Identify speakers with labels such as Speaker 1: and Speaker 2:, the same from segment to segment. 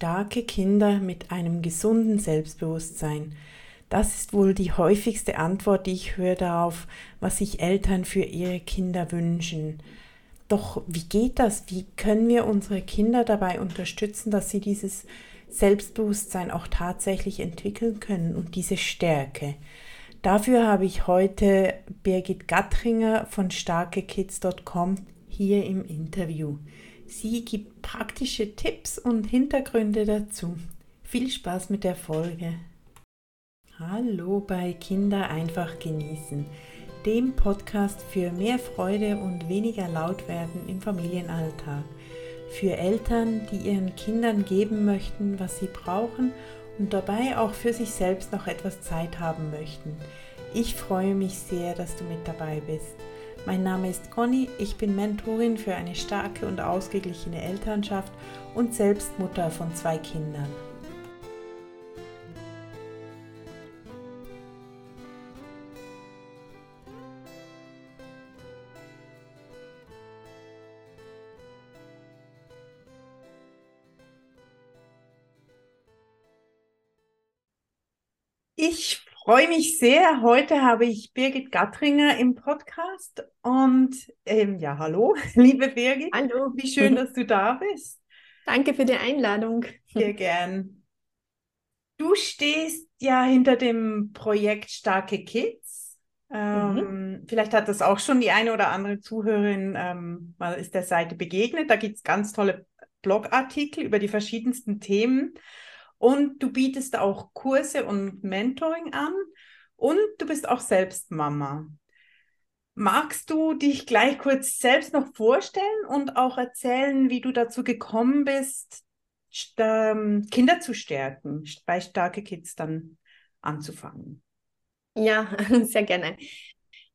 Speaker 1: Starke Kinder mit einem gesunden Selbstbewusstsein. Das ist wohl die häufigste Antwort, die ich höre darauf, was sich Eltern für ihre Kinder wünschen. Doch wie geht das? Wie können wir unsere Kinder dabei unterstützen, dass sie dieses Selbstbewusstsein auch tatsächlich entwickeln können und diese Stärke? Dafür habe ich heute Birgit Gattringer von starkekids.com hier im Interview. Sie gibt praktische Tipps und Hintergründe dazu. Viel Spaß mit der Folge. Hallo bei Kinder einfach genießen, dem Podcast für mehr Freude und weniger laut werden im Familienalltag. Für Eltern, die ihren Kindern geben möchten, was sie brauchen und dabei auch für sich selbst noch etwas Zeit haben möchten. Ich freue mich sehr, dass du mit dabei bist. Mein Name ist Conny, ich bin Mentorin für eine starke und ausgeglichene Elternschaft und selbst Mutter von zwei Kindern. Freue mich sehr. Heute habe ich Birgit Gattringer im Podcast. Und ähm, ja, hallo, liebe Birgit.
Speaker 2: Hallo.
Speaker 1: Wie schön, dass du da bist.
Speaker 2: Danke für die Einladung.
Speaker 1: Sehr gern. Du stehst ja hinter dem Projekt Starke Kids. Ähm, mhm. Vielleicht hat das auch schon die eine oder andere Zuhörerin ähm, mal ist der Seite begegnet. Da gibt es ganz tolle Blogartikel über die verschiedensten Themen. Und du bietest auch Kurse und Mentoring an und du bist auch selbst Mama. Magst du dich gleich kurz selbst noch vorstellen und auch erzählen, wie du dazu gekommen bist, ähm, Kinder zu stärken, bei Starke Kids dann anzufangen?
Speaker 2: Ja, sehr gerne.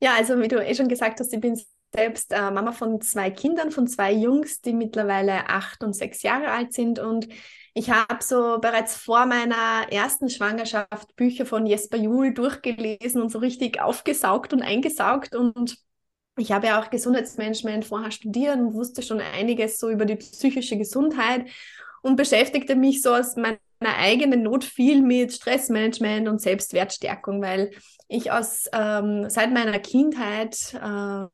Speaker 2: Ja, also wie du eh schon gesagt hast, ich bin selbst äh, Mama von zwei Kindern, von zwei Jungs, die mittlerweile acht und sechs Jahre alt sind und ich habe so bereits vor meiner ersten Schwangerschaft Bücher von Jesper Juhl durchgelesen und so richtig aufgesaugt und eingesaugt. Und ich habe ja auch Gesundheitsmanagement vorher studiert und wusste schon einiges so über die psychische Gesundheit und beschäftigte mich so aus meiner eigenen Not viel mit Stressmanagement und Selbstwertstärkung, weil ich aus ähm, seit meiner Kindheit äh,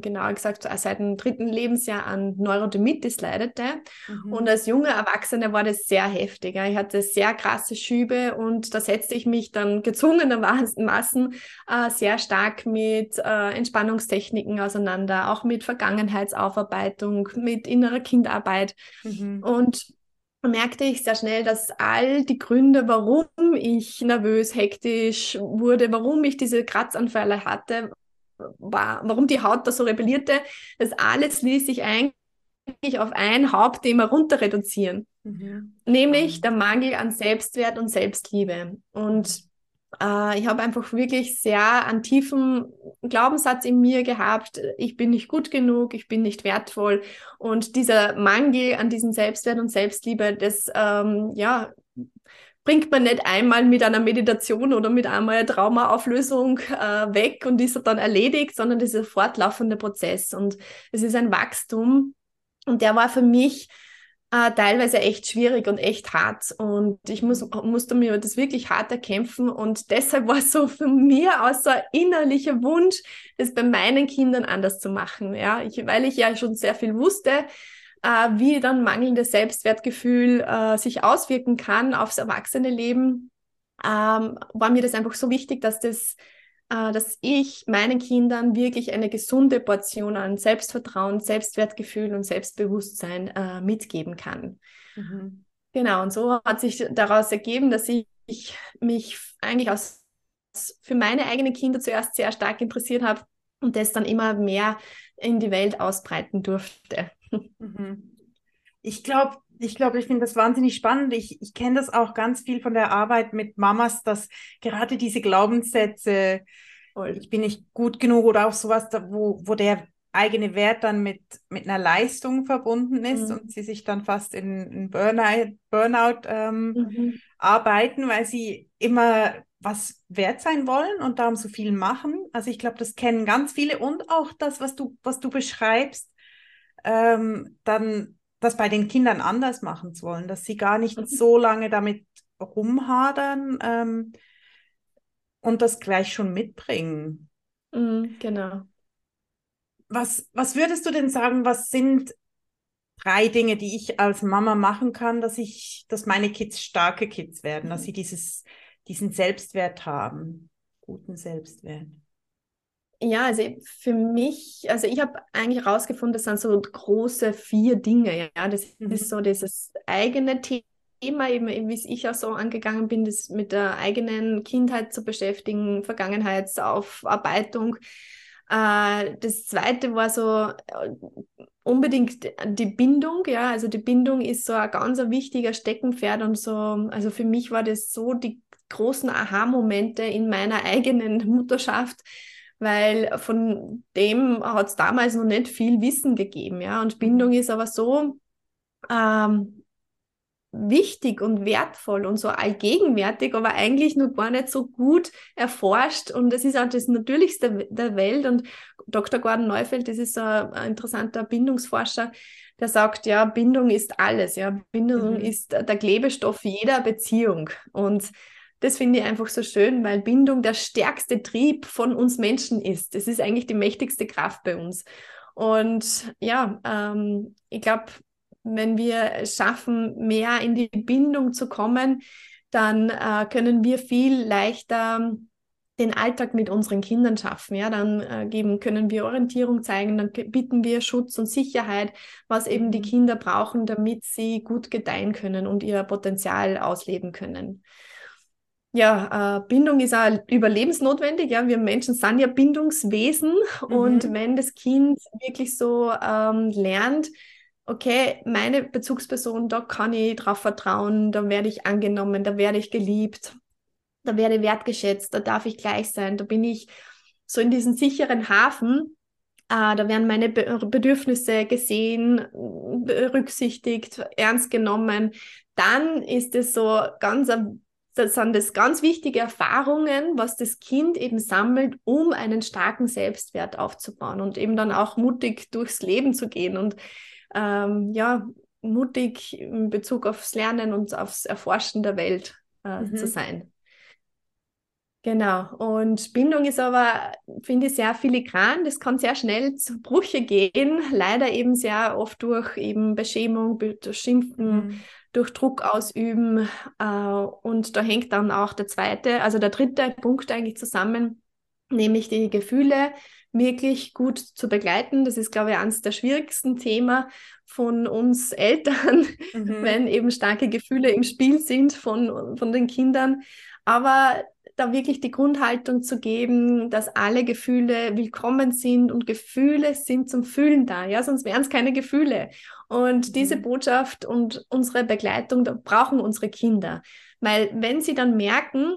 Speaker 2: genauer gesagt seit dem dritten Lebensjahr an Neurodermitis leidete. Mhm. Und als junge Erwachsene war das sehr heftig. Ich hatte sehr krasse Schübe und da setzte ich mich dann gezwungenermaßen äh, sehr stark mit äh, Entspannungstechniken auseinander, auch mit Vergangenheitsaufarbeitung, mit innerer Kindarbeit. Mhm. Und merkte ich sehr schnell, dass all die Gründe, warum ich nervös, hektisch wurde, warum ich diese Kratzanfälle hatte, war, warum die Haut da so rebellierte, das alles ließ sich eigentlich auf ein Hauptthema runter reduzieren, mhm. nämlich der Mangel an Selbstwert und Selbstliebe. Und äh, ich habe einfach wirklich sehr einen tiefen Glaubenssatz in mir gehabt, ich bin nicht gut genug, ich bin nicht wertvoll. Und dieser Mangel an diesem Selbstwert und Selbstliebe, das ähm, ja, bringt man nicht einmal mit einer Meditation oder mit einmal Traumaauflösung äh, weg und ist dann erledigt, sondern das ist ein fortlaufender Prozess. Und es ist ein Wachstum. Und der war für mich äh, teilweise echt schwierig und echt hart. Und ich muss, musste mir das wirklich hart erkämpfen. Und deshalb war so für mir auch so ein innerlicher Wunsch, das bei meinen Kindern anders zu machen, ja, ich, weil ich ja schon sehr viel wusste, äh, wie dann mangelndes Selbstwertgefühl äh, sich auswirken kann aufs Erwachsene-Leben, ähm, war mir das einfach so wichtig, dass das äh, dass ich meinen Kindern wirklich eine gesunde Portion an Selbstvertrauen, Selbstwertgefühl und Selbstbewusstsein äh, mitgeben kann. Mhm. Genau, und so hat sich daraus ergeben, dass ich mich eigentlich aus, für meine eigenen Kinder zuerst sehr stark interessiert habe und das dann immer mehr in die Welt ausbreiten durfte.
Speaker 1: Mhm. Ich glaube, ich glaube, ich finde das wahnsinnig spannend. Ich, ich kenne das auch ganz viel von der Arbeit mit Mamas, dass gerade diese Glaubenssätze, ich bin nicht gut genug oder auch sowas, wo, wo der eigene Wert dann mit, mit einer Leistung verbunden ist mhm. und sie sich dann fast in, in Burnout, Burnout ähm, mhm. arbeiten, weil sie immer was wert sein wollen und darum so viel machen. Also ich glaube, das kennen ganz viele und auch das, was du, was du beschreibst, ähm, dann das bei den Kindern anders machen zu wollen, dass sie gar nicht mhm. so lange damit rumhadern ähm, und das gleich schon mitbringen.
Speaker 2: Mhm, genau.
Speaker 1: Was, was würdest du denn sagen, was sind drei Dinge, die ich als Mama machen kann, dass ich, dass meine Kids starke Kids werden, dass sie dieses, diesen Selbstwert haben, guten Selbstwert?
Speaker 2: Ja, also für mich, also ich habe eigentlich herausgefunden, das sind so große vier Dinge. Ja, das mhm. ist so dieses eigene Thema, eben, wie ich auch so angegangen bin, das mit der eigenen Kindheit zu beschäftigen, Vergangenheitsaufarbeitung. Äh, das zweite war so äh, unbedingt die Bindung, ja, also die Bindung ist so ein ganz wichtiger Steckenpferd und so, also für mich war das so die großen Aha-Momente in meiner eigenen Mutterschaft, weil von dem hat es damals noch nicht viel Wissen gegeben, ja. Und Bindung ist aber so ähm, wichtig und wertvoll und so allgegenwärtig, aber eigentlich noch gar nicht so gut erforscht. Und es ist auch das Natürlichste der Welt. Und Dr. Gordon Neufeld, das ist ein, ein interessanter Bindungsforscher, der sagt, ja, Bindung ist alles. Ja, Bindung mhm. ist der Klebestoff jeder Beziehung. Und das finde ich einfach so schön, weil Bindung der stärkste Trieb von uns Menschen ist. Es ist eigentlich die mächtigste Kraft bei uns. Und ja, ähm, ich glaube, wenn wir es schaffen, mehr in die Bindung zu kommen, dann äh, können wir viel leichter den Alltag mit unseren Kindern schaffen. Ja, dann äh, geben, können wir Orientierung zeigen, dann bieten wir Schutz und Sicherheit, was eben die mhm. Kinder brauchen, damit sie gut gedeihen können und ihr Potenzial ausleben können. Ja, äh, Bindung ist auch überlebensnotwendig. Ja, wir Menschen sind ja Bindungswesen mhm. und wenn das Kind wirklich so ähm, lernt, okay, meine Bezugsperson, da kann ich drauf vertrauen, da werde ich angenommen, da werde ich geliebt, da werde ich wertgeschätzt, da darf ich gleich sein, da bin ich so in diesem sicheren Hafen. Äh, da werden meine Be Bedürfnisse gesehen, berücksichtigt, ernst genommen. Dann ist es so ganz ein das sind das ganz wichtige Erfahrungen, was das Kind eben sammelt, um einen starken Selbstwert aufzubauen und eben dann auch mutig durchs Leben zu gehen und ähm, ja, mutig in Bezug aufs Lernen und aufs Erforschen der Welt äh, mhm. zu sein. Genau. Und Bindung ist aber, finde ich, sehr filigran. Das kann sehr schnell zu Brüche gehen. Leider eben sehr oft durch eben Beschämung, durch Schimpfen, mhm durch Druck ausüben. Äh, und da hängt dann auch der zweite, also der dritte Punkt eigentlich zusammen, nämlich die Gefühle wirklich gut zu begleiten. Das ist, glaube ich, eines der schwierigsten Themen von uns Eltern, mhm. wenn eben starke Gefühle im Spiel sind von, von den Kindern. Aber da wirklich die Grundhaltung zu geben, dass alle Gefühle willkommen sind und Gefühle sind zum Fühlen da, ja, sonst wären es keine Gefühle. Und diese mhm. Botschaft und unsere Begleitung, da brauchen unsere Kinder. Weil wenn sie dann merken,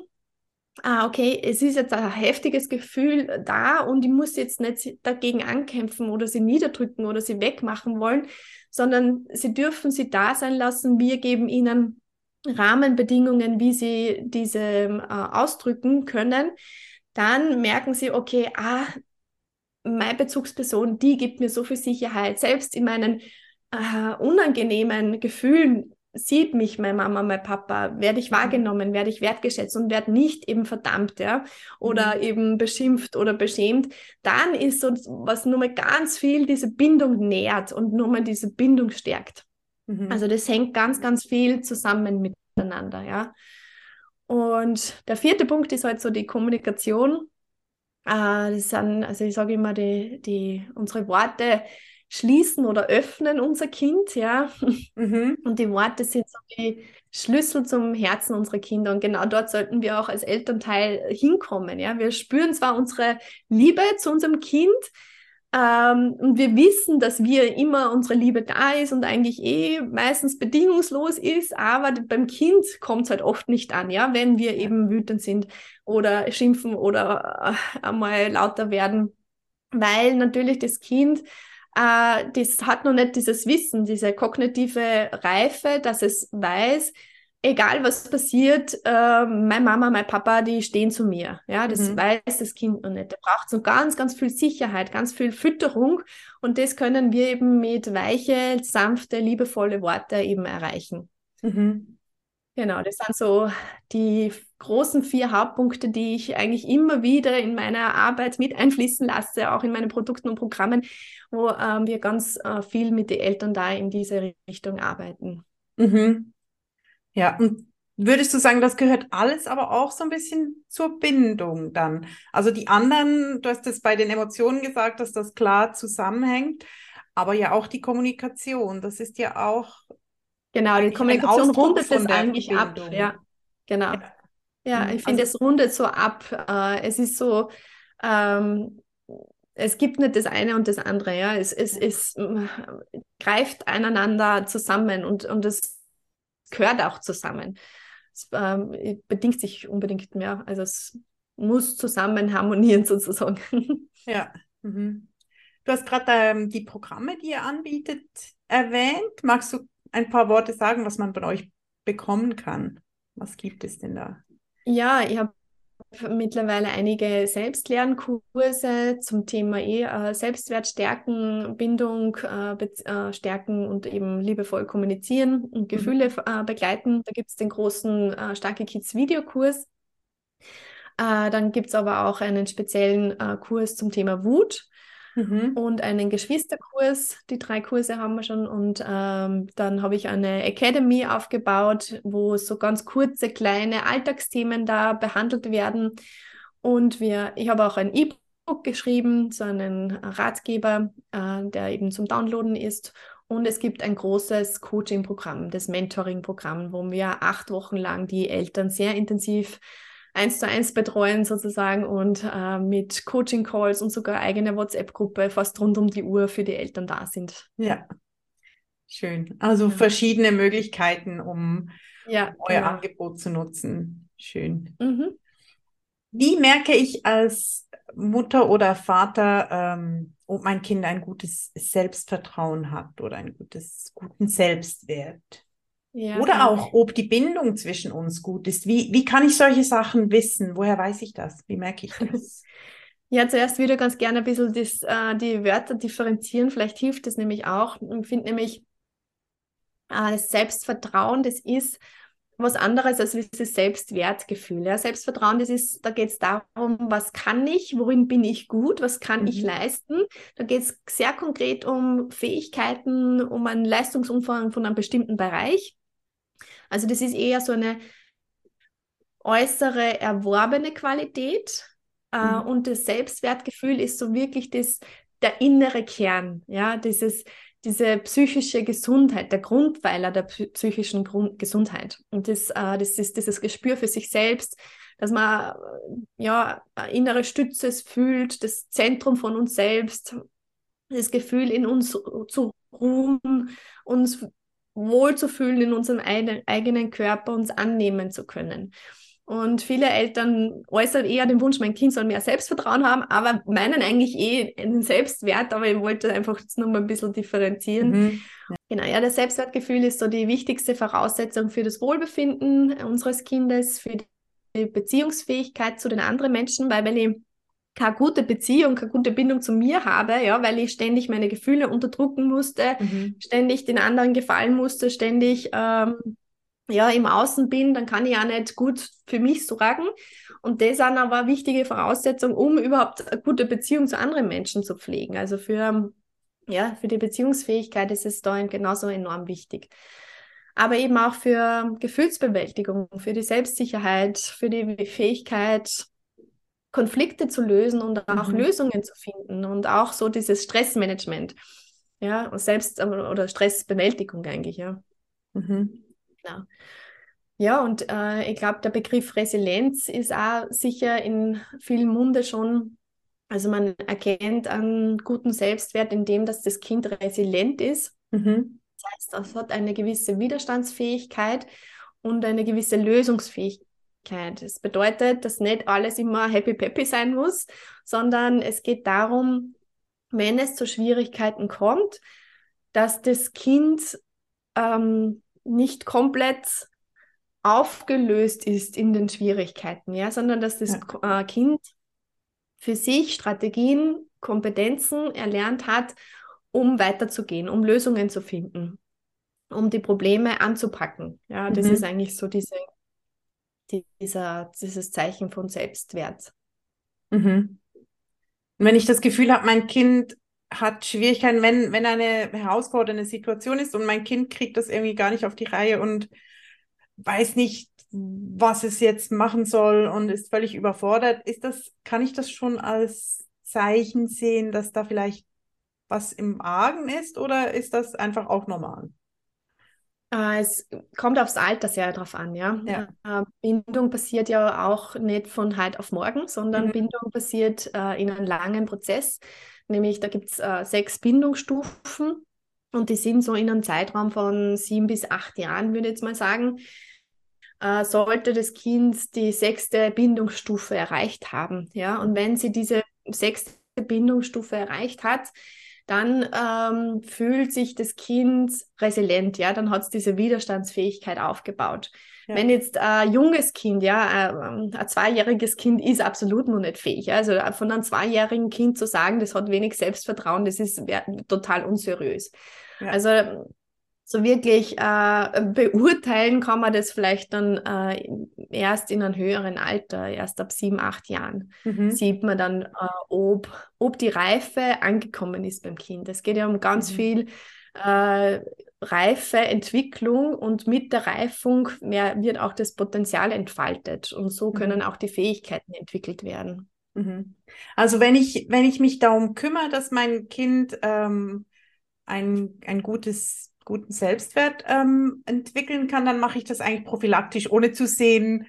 Speaker 2: ah, okay, es ist jetzt ein heftiges Gefühl da und ich muss jetzt nicht dagegen ankämpfen oder sie niederdrücken oder sie wegmachen wollen, sondern sie dürfen sie da sein lassen. Wir geben ihnen Rahmenbedingungen, wie sie diese äh, ausdrücken können, dann merken sie, okay, ah, meine Bezugsperson, die gibt mir so viel Sicherheit. Selbst in meinen äh, unangenehmen Gefühlen sieht mich meine Mama, mein Papa, werde ich mhm. wahrgenommen, werde ich wertgeschätzt und werde nicht eben verdammt, ja, oder mhm. eben beschimpft oder beschämt, dann ist so was nur mal ganz viel diese Bindung nährt und nur mal diese Bindung stärkt. Mhm. Also das hängt ganz, ganz viel zusammen miteinander, ja. Und der vierte Punkt ist halt so die Kommunikation. Äh, das sind, also ich sage immer, die, die, unsere Worte schließen oder öffnen unser Kind, ja. Mhm. Und die Worte sind so die Schlüssel zum Herzen unserer Kinder. Und genau dort sollten wir auch als Elternteil hinkommen, ja. Wir spüren zwar unsere Liebe zu unserem Kind, ähm, und wir wissen, dass wir immer unsere Liebe da ist und eigentlich eh meistens bedingungslos ist, aber beim Kind kommt es halt oft nicht an, ja, wenn wir eben wütend sind oder schimpfen oder äh, einmal lauter werden, weil natürlich das Kind äh, das hat noch nicht dieses Wissen, diese kognitive Reife, dass es weiß, egal was passiert, äh, meine Mama, mein Papa, die stehen zu mir. Ja, das mhm. weiß das Kind noch nicht. Da braucht so ganz, ganz viel Sicherheit, ganz viel Fütterung. Und das können wir eben mit weiche, sanfte, liebevolle Worte eben erreichen. Mhm. Genau, das sind so die großen vier Hauptpunkte, die ich eigentlich immer wieder in meiner Arbeit mit einfließen lasse, auch in meinen Produkten und Programmen, wo ähm, wir ganz äh, viel mit den Eltern da in diese Richtung arbeiten.
Speaker 1: Mhm. Ja, und würdest du sagen, das gehört alles aber auch so ein bisschen zur Bindung dann? Also die anderen, du hast es bei den Emotionen gesagt, dass das klar zusammenhängt, aber ja auch die Kommunikation, das ist ja auch.
Speaker 2: Genau, die Kommunikation rundet das eigentlich Bindung. ab. Ja, genau. Ja, ja ich finde, also, es rundet so ab. Äh, es ist so, ähm, es gibt nicht das eine und das andere, ja. Es, es, es äh, greift einander zusammen und, und es gehört auch zusammen. Es ähm, bedingt sich unbedingt mehr. Also es muss zusammen harmonieren sozusagen.
Speaker 1: Ja. Mhm. Du hast gerade ähm, die Programme, die ihr anbietet, erwähnt. Magst du ein paar Worte sagen, was man von euch bekommen kann? Was gibt es denn da?
Speaker 2: Ja, ich habe mittlerweile einige Selbstlernkurse zum Thema eh, äh, Selbstwert stärken, Bindung äh, äh, stärken und eben liebevoll kommunizieren und mhm. Gefühle mhm. begleiten. Da gibt es den großen äh, Starke Kids Videokurs. Äh, dann gibt es aber auch einen speziellen äh, Kurs zum Thema Wut. Mhm. und einen Geschwisterkurs. Die drei Kurse haben wir schon. Und ähm, dann habe ich eine Academy aufgebaut, wo so ganz kurze, kleine Alltagsthemen da behandelt werden. Und wir, ich habe auch ein E-Book geschrieben, so einen Ratgeber, äh, der eben zum Downloaden ist. Und es gibt ein großes Coaching-Programm, das Mentoring-Programm, wo wir acht Wochen lang die Eltern sehr intensiv eins zu eins betreuen sozusagen und äh, mit Coaching-Calls und sogar eigene WhatsApp-Gruppe fast rund um die Uhr für die Eltern da sind.
Speaker 1: Ja, schön. Also ja. verschiedene Möglichkeiten, um ja, euer genau. Angebot zu nutzen. Schön. Mhm. Wie merke ich als Mutter oder Vater, ähm, ob mein Kind ein gutes Selbstvertrauen hat oder einen gutes, guten Selbstwert? Ja, Oder genau. auch, ob die Bindung zwischen uns gut ist. Wie, wie kann ich solche Sachen wissen? Woher weiß ich das? Wie merke ich das?
Speaker 2: Ja, zuerst würde ich ganz gerne ein bisschen das, äh, die Wörter differenzieren. Vielleicht hilft das nämlich auch. Ich finde nämlich, äh, das Selbstvertrauen, das ist was anderes als dieses Selbstwertgefühl. Ja? Selbstvertrauen, das ist, da geht es darum, was kann ich, worin bin ich gut, was kann mhm. ich leisten. Da geht es sehr konkret um Fähigkeiten, um einen Leistungsumfang von einem bestimmten Bereich. Also das ist eher so eine äußere erworbene Qualität äh, mhm. und das Selbstwertgefühl ist so wirklich das, der innere Kern, ja, dieses, diese psychische Gesundheit, der Grundpfeiler der psychischen Grund Gesundheit. Und das, äh, das ist dieses Gespür für sich selbst, dass man äh, ja innere Stütze fühlt, das Zentrum von uns selbst, das Gefühl in uns zu ruhen, uns wohlzufühlen in unserem eigenen Körper, uns annehmen zu können. Und viele Eltern äußern eher den Wunsch, mein Kind soll mehr Selbstvertrauen haben, aber meinen eigentlich eh einen Selbstwert, aber ich wollte einfach jetzt nur mal ein bisschen differenzieren. Mhm. Genau, ja, das Selbstwertgefühl ist so die wichtigste Voraussetzung für das Wohlbefinden unseres Kindes, für die Beziehungsfähigkeit zu den anderen Menschen, weil wenn ich keine gute Beziehung, keine gute Bindung zu mir habe, ja, weil ich ständig meine Gefühle unterdrücken musste, mhm. ständig den anderen gefallen musste, ständig ähm, ja, im Außen bin, dann kann ich ja nicht gut für mich sorgen. Und das sind aber wichtige Voraussetzungen, um überhaupt eine gute Beziehung zu anderen Menschen zu pflegen. Also für, ja, für die Beziehungsfähigkeit ist es da genauso enorm wichtig. Aber eben auch für Gefühlsbewältigung, für die Selbstsicherheit, für die Fähigkeit, Konflikte zu lösen und auch mhm. Lösungen zu finden und auch so dieses Stressmanagement. Ja, selbst oder Stressbewältigung eigentlich, ja. Mhm. Genau. Ja, und äh, ich glaube, der Begriff Resilienz ist auch sicher in vielen Munde schon. Also man erkennt einen guten Selbstwert in dem, dass das Kind resilient ist. Mhm. Das heißt, es hat eine gewisse Widerstandsfähigkeit und eine gewisse Lösungsfähigkeit das bedeutet, dass nicht alles immer happy peppy sein muss, sondern es geht darum, wenn es zu Schwierigkeiten kommt, dass das Kind ähm, nicht komplett aufgelöst ist in den Schwierigkeiten, ja, sondern dass das ja. Äh, Kind für sich Strategien, Kompetenzen erlernt hat, um weiterzugehen, um Lösungen zu finden, um die Probleme anzupacken. Ja, das mhm. ist eigentlich so diese, die, dieser, dieses Zeichen von Selbstwert.
Speaker 1: Mhm. wenn ich das Gefühl habe, mein Kind hat Schwierigkeiten, wenn, wenn eine herausfordernde Situation ist und mein Kind kriegt das irgendwie gar nicht auf die Reihe und weiß nicht, was es jetzt machen soll und ist völlig überfordert, ist das, kann ich das schon als Zeichen sehen, dass da vielleicht was im Argen ist oder ist das einfach auch normal?
Speaker 2: Äh, es kommt aufs Alter sehr drauf an, ja. ja. Äh, Bindung passiert ja auch nicht von heute auf morgen, sondern mhm. Bindung passiert äh, in einem langen Prozess. Nämlich da gibt es äh, sechs Bindungsstufen und die sind so in einem Zeitraum von sieben bis acht Jahren, würde ich jetzt mal sagen äh, sollte das Kind die sechste Bindungsstufe erreicht haben. Ja? Und wenn sie diese sechste Bindungsstufe erreicht hat, dann ähm, fühlt sich das Kind resilient, ja, dann hat es diese Widerstandsfähigkeit aufgebaut. Ja. Wenn jetzt ein junges Kind, ja, ein, ein, zweijähriges Kind ist absolut noch nicht fähig. Ja? Also von einem zweijährigen Kind zu sagen, das hat wenig Selbstvertrauen, das ist total unseriös. Ja. Also so wirklich äh, beurteilen kann man das vielleicht dann äh, erst in einem höheren Alter, erst ab sieben, acht Jahren, mhm. sieht man dann, äh, ob, ob die Reife angekommen ist beim Kind. Es geht ja um ganz mhm. viel äh, Reife, Entwicklung und mit der Reifung mehr, wird auch das Potenzial entfaltet und so mhm. können mhm. auch die Fähigkeiten entwickelt werden.
Speaker 1: Mhm. Also wenn ich, wenn ich mich darum kümmere, dass mein Kind ähm, ein, ein gutes guten Selbstwert ähm, entwickeln kann, dann mache ich das eigentlich prophylaktisch, ohne zu sehen,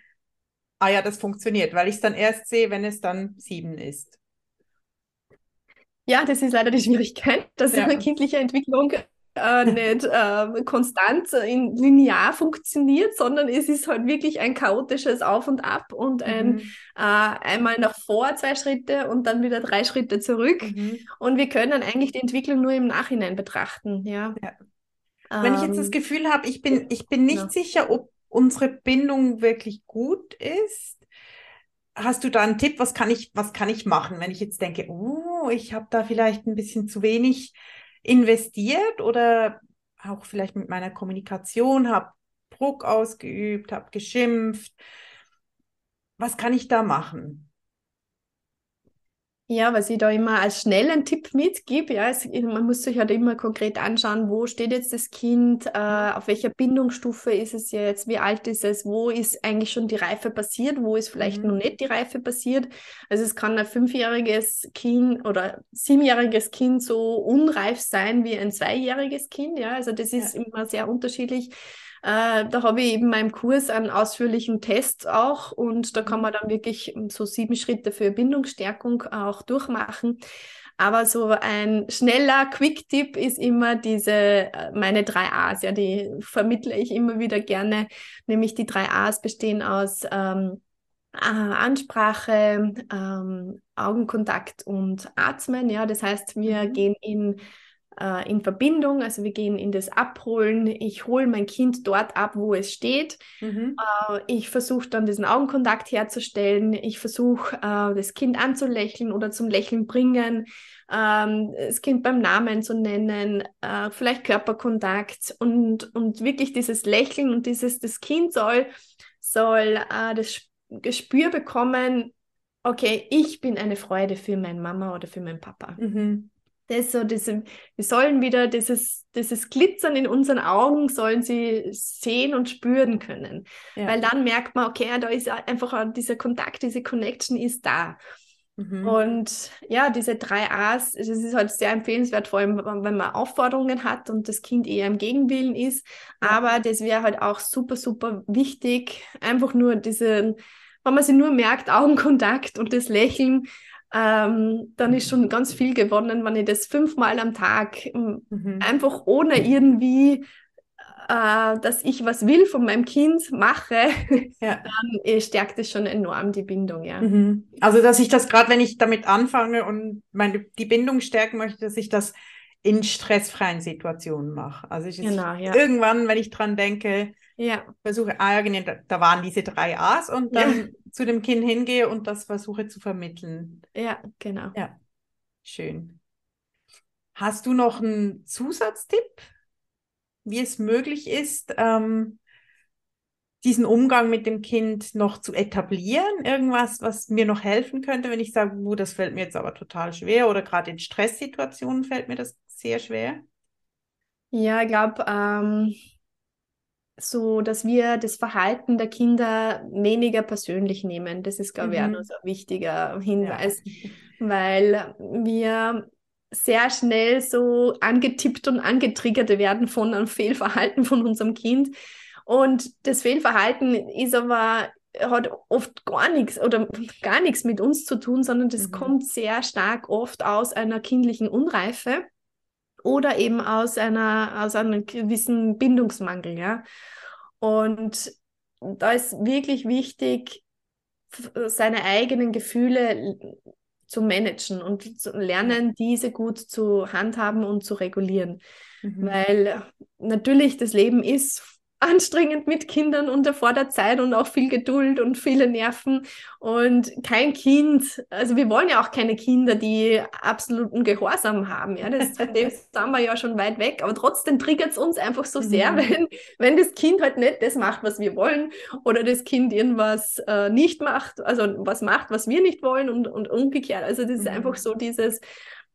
Speaker 1: ah ja, das funktioniert, weil ich es dann erst sehe, wenn es dann sieben ist.
Speaker 2: Ja, das ist leider die Schwierigkeit, dass ja. kindliche Entwicklung äh, nicht äh, konstant in linear funktioniert, sondern es ist halt wirklich ein chaotisches Auf und Ab und ein mhm. äh, einmal nach vor zwei Schritte und dann wieder drei Schritte zurück. Mhm. Und wir können eigentlich die Entwicklung nur im Nachhinein betrachten. Ja. ja.
Speaker 1: Wenn ich jetzt das ähm, Gefühl habe, ich bin, ich bin nicht ja. sicher, ob unsere Bindung wirklich gut ist, hast du da einen Tipp, was kann ich, was kann ich machen, wenn ich jetzt denke, oh, ich habe da vielleicht ein bisschen zu wenig investiert oder auch vielleicht mit meiner Kommunikation, habe Druck ausgeübt, habe geschimpft. Was kann ich da machen?
Speaker 2: Ja, was ich da immer als schnellen Tipp mitgebe, ja, es, man muss sich halt immer konkret anschauen, wo steht jetzt das Kind, äh, auf welcher Bindungsstufe ist es jetzt, wie alt ist es, wo ist eigentlich schon die Reife passiert, wo ist vielleicht mhm. noch nicht die Reife passiert. Also es kann ein fünfjähriges Kind oder siebenjähriges Kind so unreif sein wie ein zweijähriges Kind, ja, also das ist ja. immer sehr unterschiedlich. Äh, da habe ich eben meinem Kurs einen ausführlichen Test auch und da kann man dann wirklich so sieben Schritte für Bindungsstärkung auch durchmachen. Aber so ein schneller Quick-Tipp ist immer diese, äh, meine drei A's, ja, die vermittle ich immer wieder gerne. Nämlich die drei A's bestehen aus ähm, äh, Ansprache, ähm, Augenkontakt und Atmen. Ja, das heißt, wir mhm. gehen in äh, in Verbindung. Also wir gehen in das Abholen. Ich hole mein Kind dort ab, wo es steht. Mhm. Äh, ich versuche dann diesen Augenkontakt herzustellen. Ich versuche äh, das Kind anzulächeln oder zum Lächeln bringen. Ähm, das Kind beim Namen zu nennen, äh, vielleicht Körperkontakt und, und wirklich dieses Lächeln und dieses, das Kind soll, soll äh, das Gespür bekommen, okay, ich bin eine Freude für meine Mama oder für meinen Papa. Mhm das so, diese, wir sollen wieder dieses, dieses Glitzern in unseren Augen, sollen sie sehen und spüren können. Ja. Weil dann merkt man, okay, da ist einfach dieser Kontakt, diese Connection ist da. Mhm. Und ja, diese drei A's, das ist halt sehr empfehlenswert, vor allem wenn man Aufforderungen hat und das Kind eher im Gegenwillen ist. Ja. Aber das wäre halt auch super, super wichtig, einfach nur diese, wenn man sie nur merkt, Augenkontakt und das Lächeln, ähm, dann ist schon ganz viel gewonnen, wenn ich das fünfmal am Tag ähm, mhm. einfach ohne irgendwie, äh, dass ich was will von meinem Kind mache, ja. dann äh, stärkt es schon enorm die Bindung, ja.
Speaker 1: Mhm. Also, dass ich das gerade, wenn ich damit anfange und meine, die Bindung stärken möchte, dass ich das in stressfreien Situationen mache. Also ich genau, ja. irgendwann, wenn ich dran denke, Ja. Versuche, ah, genau, da waren diese drei A's und dann ja. zu dem Kind hingehe und das versuche zu vermitteln.
Speaker 2: Ja, genau.
Speaker 1: Ja, schön. Hast du noch einen Zusatztipp, wie es möglich ist, ähm, diesen Umgang mit dem Kind noch zu etablieren? Irgendwas, was mir noch helfen könnte, wenn ich sage, uh, das fällt mir jetzt aber total schwer oder gerade in Stresssituationen fällt mir das sehr schwer?
Speaker 2: Ja, ich glaube, ähm, so, dass wir das Verhalten der Kinder weniger persönlich nehmen. Das ist, glaube ich, mhm. auch noch so ein wichtiger Hinweis, ja. weil wir sehr schnell so angetippt und angetriggert werden von einem Fehlverhalten von unserem Kind. Und das Fehlverhalten ist aber hat oft gar nichts oder gar nichts mit uns zu tun, sondern das mhm. kommt sehr stark oft aus einer kindlichen Unreife oder eben aus einer aus einem gewissen Bindungsmangel, ja. Und da ist wirklich wichtig, seine eigenen Gefühle zu managen und zu lernen, diese gut zu handhaben und zu regulieren. Mhm. Weil natürlich das Leben ist anstrengend mit Kindern und erfordert Zeit und auch viel Geduld und viele Nerven. Und kein Kind, also wir wollen ja auch keine Kinder, die absoluten Gehorsam haben. Ja, das, von dem sind wir ja schon weit weg. Aber trotzdem triggert es uns einfach so sehr, mhm. wenn, wenn das Kind halt nicht das macht, was wir wollen, oder das Kind irgendwas äh, nicht macht, also was macht, was wir nicht wollen und, und umgekehrt. Also das ist mhm. einfach so dieses,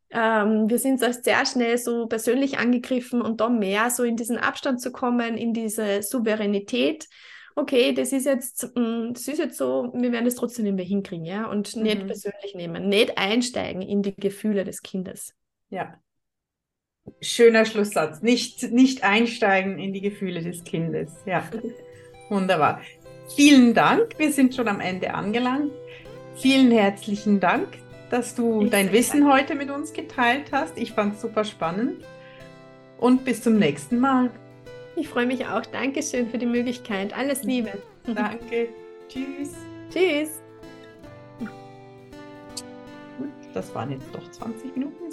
Speaker 2: ähm, wir sind sehr schnell so persönlich angegriffen und da mehr so in diesen Abstand zu kommen, in diese Souveränität. Okay, das ist jetzt, mm, das ist jetzt so, wir werden das trotzdem irgendwie hinkriegen, ja, und mhm. nicht persönlich nehmen, nicht einsteigen in die Gefühle des Kindes.
Speaker 1: Ja. Schöner Schlusssatz. Nicht, nicht einsteigen in die Gefühle des Kindes. Ja. Wunderbar. Vielen Dank. Wir sind schon am Ende angelangt. Vielen herzlichen Dank dass du ich dein Wissen danke. heute mit uns geteilt hast. Ich fand es super spannend. Und bis zum nächsten Mal.
Speaker 2: Ich freue mich auch. Dankeschön für die Möglichkeit. Alles Liebe.
Speaker 1: Danke. Tschüss.
Speaker 2: Tschüss.
Speaker 1: Gut, das waren jetzt doch 20 Minuten.